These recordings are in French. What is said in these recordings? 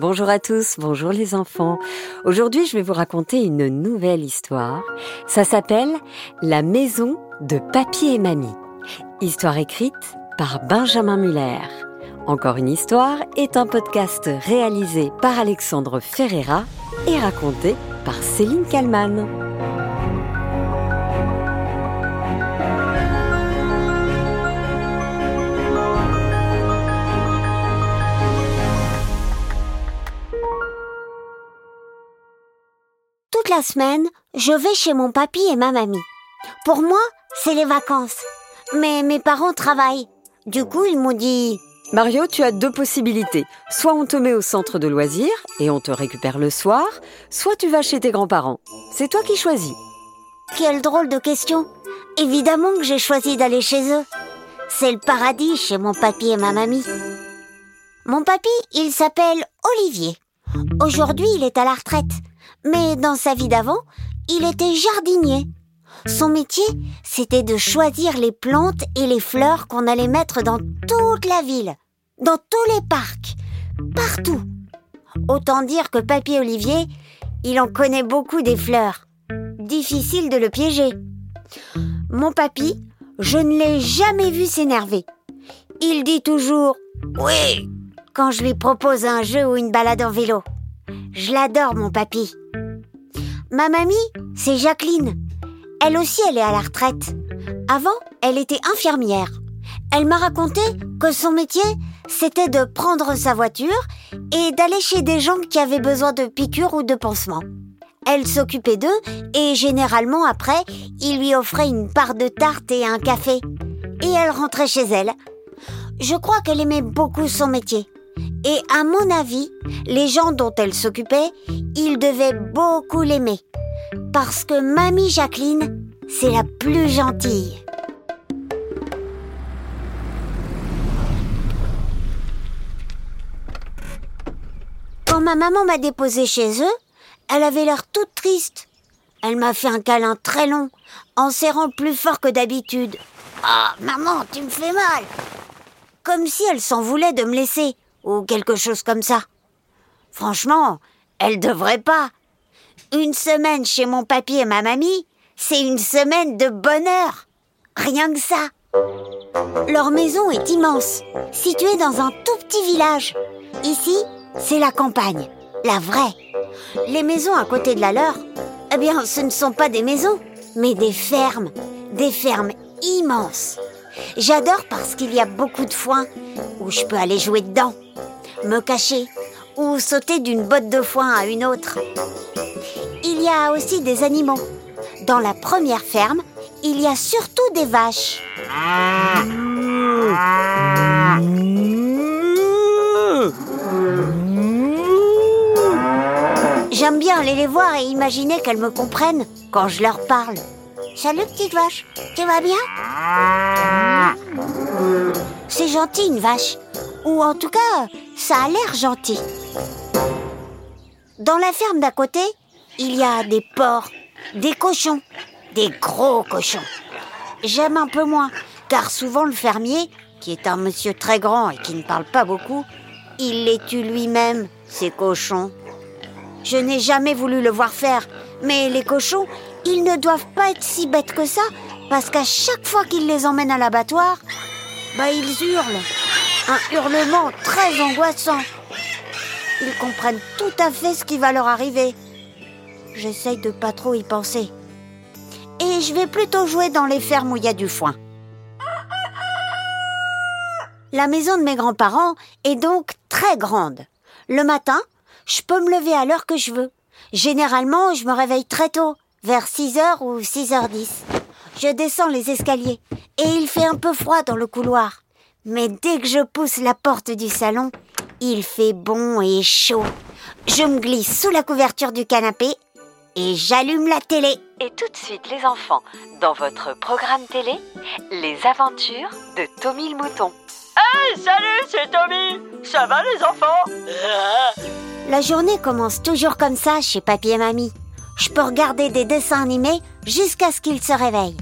Bonjour à tous, bonjour les enfants. Aujourd'hui, je vais vous raconter une nouvelle histoire. Ça s'appelle La maison de papy et mamie. Histoire écrite par Benjamin Muller. Encore une histoire est un podcast réalisé par Alexandre Ferreira et raconté par Céline Kallmann. Toute la semaine, je vais chez mon papy et ma mamie. Pour moi, c'est les vacances. Mais mes parents travaillent. Du coup, ils m'ont dit Mario, tu as deux possibilités. Soit on te met au centre de loisirs et on te récupère le soir, soit tu vas chez tes grands-parents. C'est toi qui choisis. Quelle drôle de question. Évidemment que j'ai choisi d'aller chez eux. C'est le paradis chez mon papy et ma mamie. Mon papy, il s'appelle Olivier. Aujourd'hui, il est à la retraite. Mais dans sa vie d'avant, il était jardinier. Son métier, c'était de choisir les plantes et les fleurs qu'on allait mettre dans toute la ville, dans tous les parcs, partout. Autant dire que Papy Olivier, il en connaît beaucoup des fleurs. Difficile de le piéger. Mon papy, je ne l'ai jamais vu s'énerver. Il dit toujours Oui quand je lui propose un jeu ou une balade en vélo. Je l'adore, mon papy. Ma mamie, c'est Jacqueline. Elle aussi, elle est à la retraite. Avant, elle était infirmière. Elle m'a raconté que son métier, c'était de prendre sa voiture et d'aller chez des gens qui avaient besoin de piqûres ou de pansements. Elle s'occupait d'eux et généralement après, il lui offrait une part de tarte et un café. Et elle rentrait chez elle. Je crois qu'elle aimait beaucoup son métier. Et à mon avis, les gens dont elle s'occupait, ils devaient beaucoup l'aimer. Parce que Mamie Jacqueline, c'est la plus gentille. Quand ma maman m'a déposée chez eux, elle avait l'air toute triste. Elle m'a fait un câlin très long, en serrant plus fort que d'habitude. Ah, maman, tu me fais mal Comme si elle s'en voulait de me laisser, ou quelque chose comme ça. Franchement, elle devrait pas. Une semaine chez mon papy et ma mamie, c'est une semaine de bonheur. Rien que ça. Leur maison est immense, située dans un tout petit village. Ici, c'est la campagne, la vraie. Les maisons à côté de la leur, eh bien, ce ne sont pas des maisons, mais des fermes. Des fermes immenses. J'adore parce qu'il y a beaucoup de foin où je peux aller jouer dedans, me cacher ou sauter d'une botte de foin à une autre. Il y a aussi des animaux. Dans la première ferme, il y a surtout des vaches. J'aime bien aller les voir et imaginer qu'elles me comprennent quand je leur parle. Salut petite vache, tu vas bien? C'est gentil une vache. Ou en tout cas, ça a l'air gentil. Dans la ferme d'à côté, il y a des porcs, des cochons, des gros cochons. J'aime un peu moins, car souvent le fermier, qui est un monsieur très grand et qui ne parle pas beaucoup, il les tue lui-même, ces cochons. Je n'ai jamais voulu le voir faire, mais les cochons, ils ne doivent pas être si bêtes que ça, parce qu'à chaque fois qu'il les emmène à l'abattoir, bah ils hurlent. Un hurlement très angoissant. Ils comprennent tout à fait ce qui va leur arriver. J'essaye de pas trop y penser. Et je vais plutôt jouer dans les fermes où il y a du foin. La maison de mes grands-parents est donc très grande. Le matin, je peux me lever à l'heure que je veux. Généralement, je me réveille très tôt, vers 6h ou 6h10. Je descends les escaliers et il fait un peu froid dans le couloir. Mais dès que je pousse la porte du salon, il fait bon et chaud. Je me glisse sous la couverture du canapé et j'allume la télé. Et tout de suite, les enfants, dans votre programme télé, les aventures de Tommy le mouton. Hey, salut, c'est Tommy Ça va les enfants? La journée commence toujours comme ça chez papy et mamie. Je peux regarder des dessins animés jusqu'à ce qu'ils se réveillent.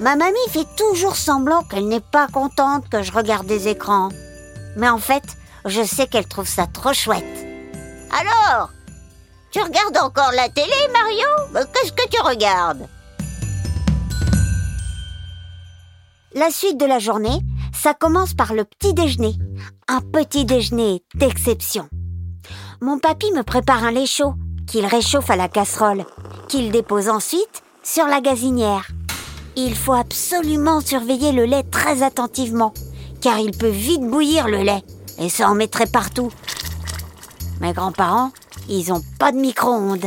Ma mamie fait toujours semblant qu'elle n'est pas contente que je regarde des écrans. Mais en fait, je sais qu'elle trouve ça trop chouette. Alors Tu regardes encore la télé, Mario? Qu'est-ce que tu regardes? La suite de la journée, ça commence par le petit déjeuner. Un petit déjeuner d'exception. Mon papy me prépare un lait chaud qu'il réchauffe à la casserole, qu'il dépose ensuite sur la gazinière. Il faut absolument surveiller le lait très attentivement, car il peut vite bouillir le lait, et ça en mettrait partout. Mes grands-parents, ils ont pas de micro-ondes.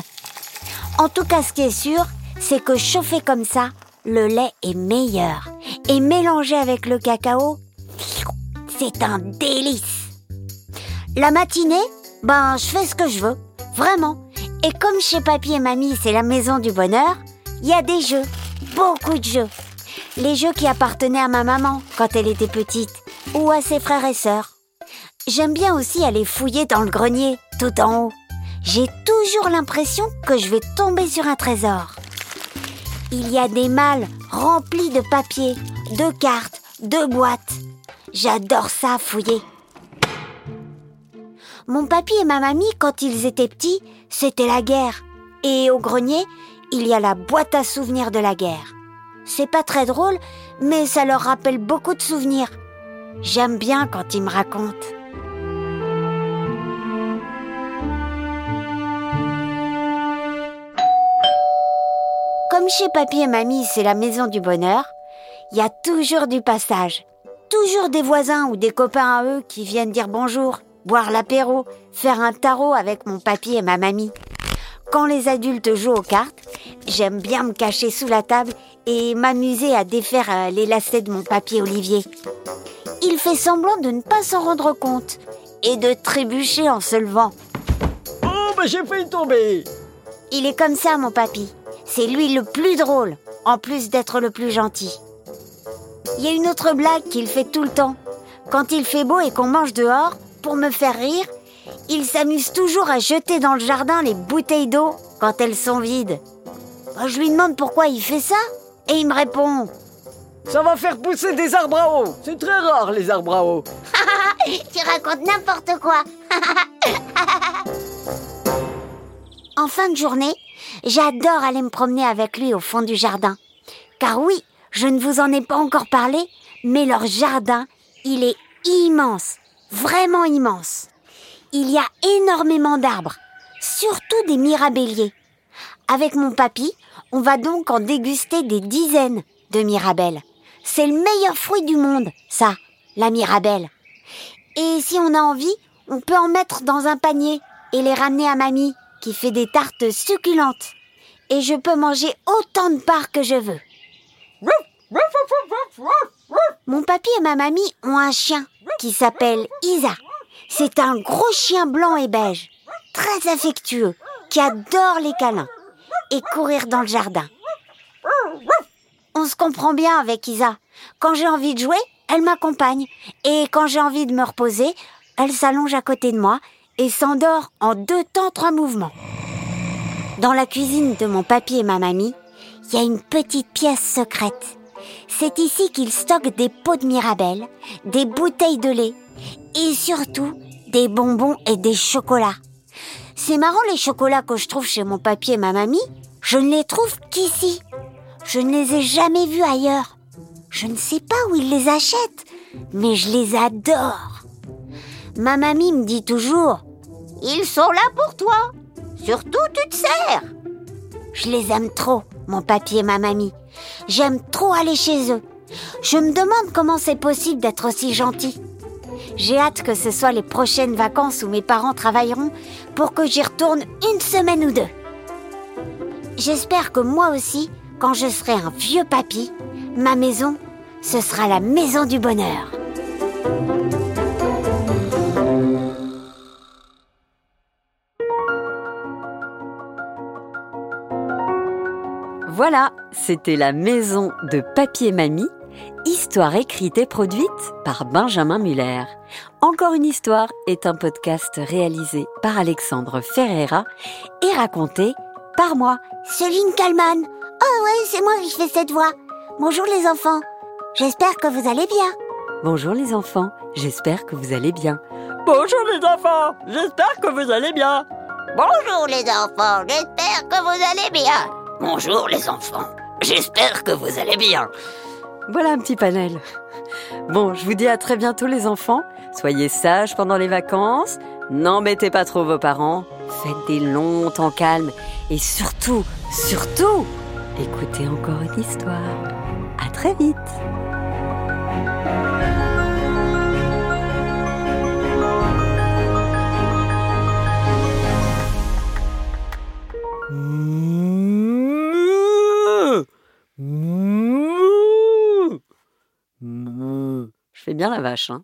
En tout cas, ce qui est sûr, c'est que chauffé comme ça, le lait est meilleur. Et mélangé avec le cacao, c'est un délice. La matinée, ben, je fais ce que je veux. Vraiment. Et comme chez Papy et Mamie, c'est la maison du bonheur, il y a des jeux. Beaucoup de jeux. Les jeux qui appartenaient à ma maman quand elle était petite, ou à ses frères et sœurs. J'aime bien aussi aller fouiller dans le grenier, tout en haut. J'ai toujours l'impression que je vais tomber sur un trésor. Il y a des malles remplis de papier, de cartes, de boîtes. J'adore ça, fouiller. Mon papy et ma mamie, quand ils étaient petits, c'était la guerre. Et au grenier, il y a la boîte à souvenirs de la guerre. C'est pas très drôle, mais ça leur rappelle beaucoup de souvenirs. J'aime bien quand ils me racontent. Comme chez papy et mamie, c'est la maison du bonheur, il y a toujours du passage. Toujours des voisins ou des copains à eux qui viennent dire bonjour, boire l'apéro, faire un tarot avec mon papy et ma mamie. Quand les adultes jouent aux cartes, j'aime bien me cacher sous la table et m'amuser à défaire euh, les lacets de mon papier Olivier. Il fait semblant de ne pas s'en rendre compte et de trébucher en se levant. Oh, bah j'ai failli tomber Il est comme ça, mon papy. C'est lui le plus drôle, en plus d'être le plus gentil. Il y a une autre blague qu'il fait tout le temps. Quand il fait beau et qu'on mange dehors, pour me faire rire, il s'amuse toujours à jeter dans le jardin les bouteilles d'eau quand elles sont vides. Bah, je lui demande pourquoi il fait ça et il me répond Ça va faire pousser des arbres à eau C'est très rare les arbres à eau Tu racontes n'importe quoi En fin de journée, j'adore aller me promener avec lui au fond du jardin. Car oui, je ne vous en ai pas encore parlé, mais leur jardin, il est immense, vraiment immense. Il y a énormément d'arbres, surtout des mirabelliers. Avec mon papy, on va donc en déguster des dizaines de mirabelles. C'est le meilleur fruit du monde, ça, la mirabelle. Et si on a envie, on peut en mettre dans un panier et les ramener à mamie, qui fait des tartes succulentes. Et je peux manger autant de parts que je veux. Mon papy et ma mamie ont un chien qui s'appelle Isa. C'est un gros chien blanc et beige, très affectueux, qui adore les câlins et courir dans le jardin. On se comprend bien avec Isa. Quand j'ai envie de jouer, elle m'accompagne. Et quand j'ai envie de me reposer, elle s'allonge à côté de moi et s'endort en deux temps, trois mouvements. Dans la cuisine de mon papy et ma mamie, il y a une petite pièce secrète. C'est ici qu'ils stockent des pots de mirabelle, des bouteilles de lait et surtout des bonbons et des chocolats. C'est marrant les chocolats que je trouve chez mon papy et ma mamie, je ne les trouve qu'ici. Je ne les ai jamais vus ailleurs. Je ne sais pas où ils les achètent, mais je les adore. Ma mamie me dit toujours Ils sont là pour toi. Surtout, tu te sers. Je les aime trop, mon papy et ma mamie. J'aime trop aller chez eux. Je me demande comment c'est possible d'être aussi gentil. J'ai hâte que ce soit les prochaines vacances où mes parents travailleront pour que j'y retourne une semaine ou deux. J'espère que moi aussi, quand je serai un vieux papy, ma maison, ce sera la maison du bonheur. Voilà, c'était la maison de Papier Mamie, histoire écrite et produite par Benjamin Muller. Encore une histoire est un podcast réalisé par Alexandre Ferreira et raconté par moi. Céline Kalman. Oh ouais, c'est moi qui fais cette voix. Bonjour les enfants. J'espère que vous allez bien. Bonjour les enfants, j'espère que vous allez bien. Bonjour les enfants J'espère que vous allez bien Bonjour les enfants, j'espère que vous allez bien. Bonjour les enfants. J'espère que vous allez bien. Voilà un petit panel. Bon, je vous dis à très bientôt les enfants. Soyez sages pendant les vacances. N'embêtez pas trop vos parents. Faites des longs temps calmes. Et surtout, surtout, écoutez encore une histoire. À très vite. Je fais bien la vache, hein